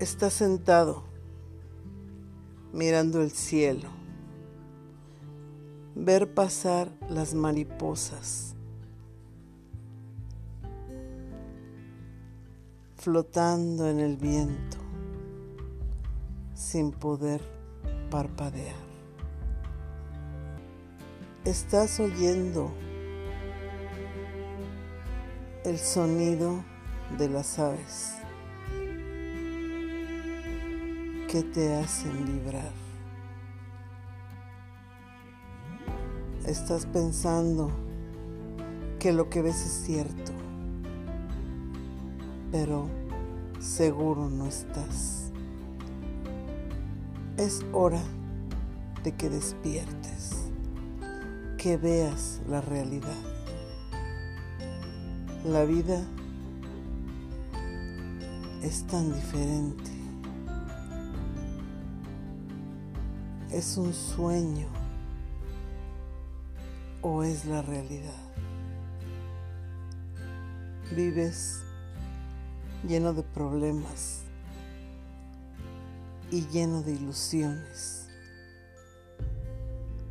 Está sentado mirando el cielo, ver pasar las mariposas, flotando en el viento, sin poder parpadear. Estás oyendo el sonido de las aves que te hacen vibrar. Estás pensando que lo que ves es cierto, pero seguro no estás. Es hora de que despiertes, que veas la realidad. La vida es tan diferente. ¿Es un sueño o es la realidad? Vives lleno de problemas y lleno de ilusiones.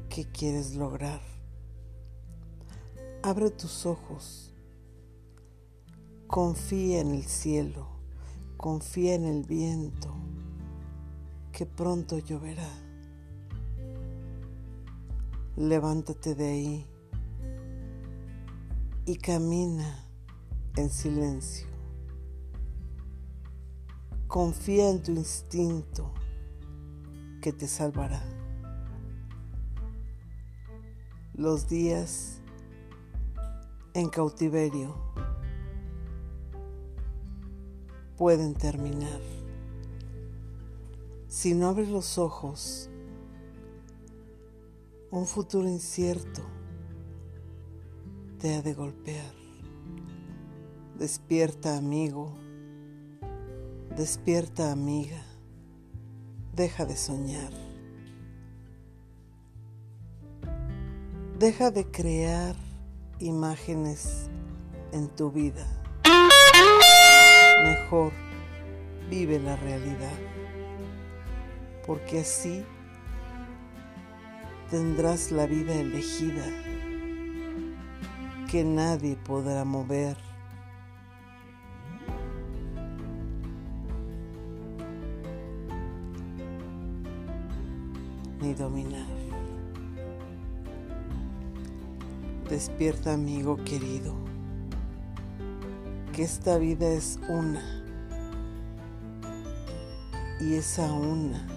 ¿Qué quieres lograr? Abre tus ojos. Confía en el cielo. Confía en el viento, que pronto lloverá. Levántate de ahí y camina en silencio. Confía en tu instinto que te salvará. Los días en cautiverio pueden terminar. Si no abres los ojos, un futuro incierto te ha de golpear. Despierta amigo, despierta amiga, deja de soñar. Deja de crear imágenes en tu vida mejor vive la realidad, porque así tendrás la vida elegida que nadie podrá mover. ni dominar. Despierta amigo querido que esta vida es una y esa una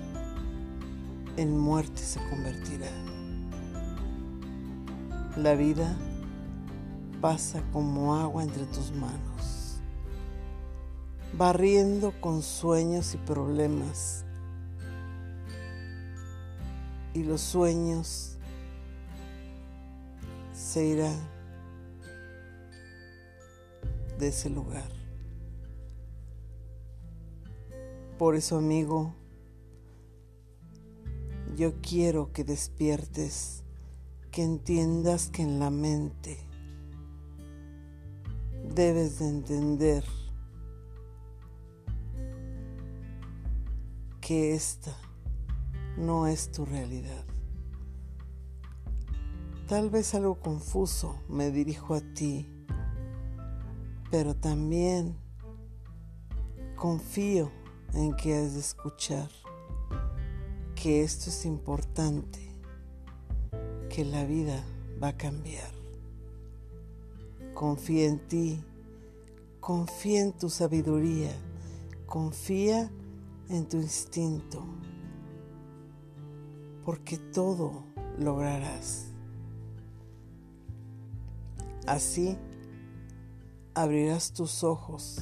en muerte se convertirá. La vida pasa como agua entre tus manos, barriendo con sueños y problemas. Y los sueños se irán de ese lugar. Por eso, amigo, yo quiero que despiertes, que entiendas que en la mente debes de entender que esta no es tu realidad. Tal vez algo confuso me dirijo a ti pero también confío en que has de escuchar que esto es importante, que la vida va a cambiar. Confía en ti, confía en tu sabiduría, confía en tu instinto, porque todo lograrás. Así, abrirás tus ojos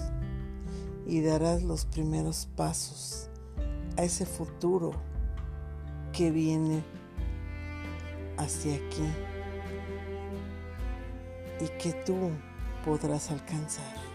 y darás los primeros pasos a ese futuro que viene hacia aquí y que tú podrás alcanzar.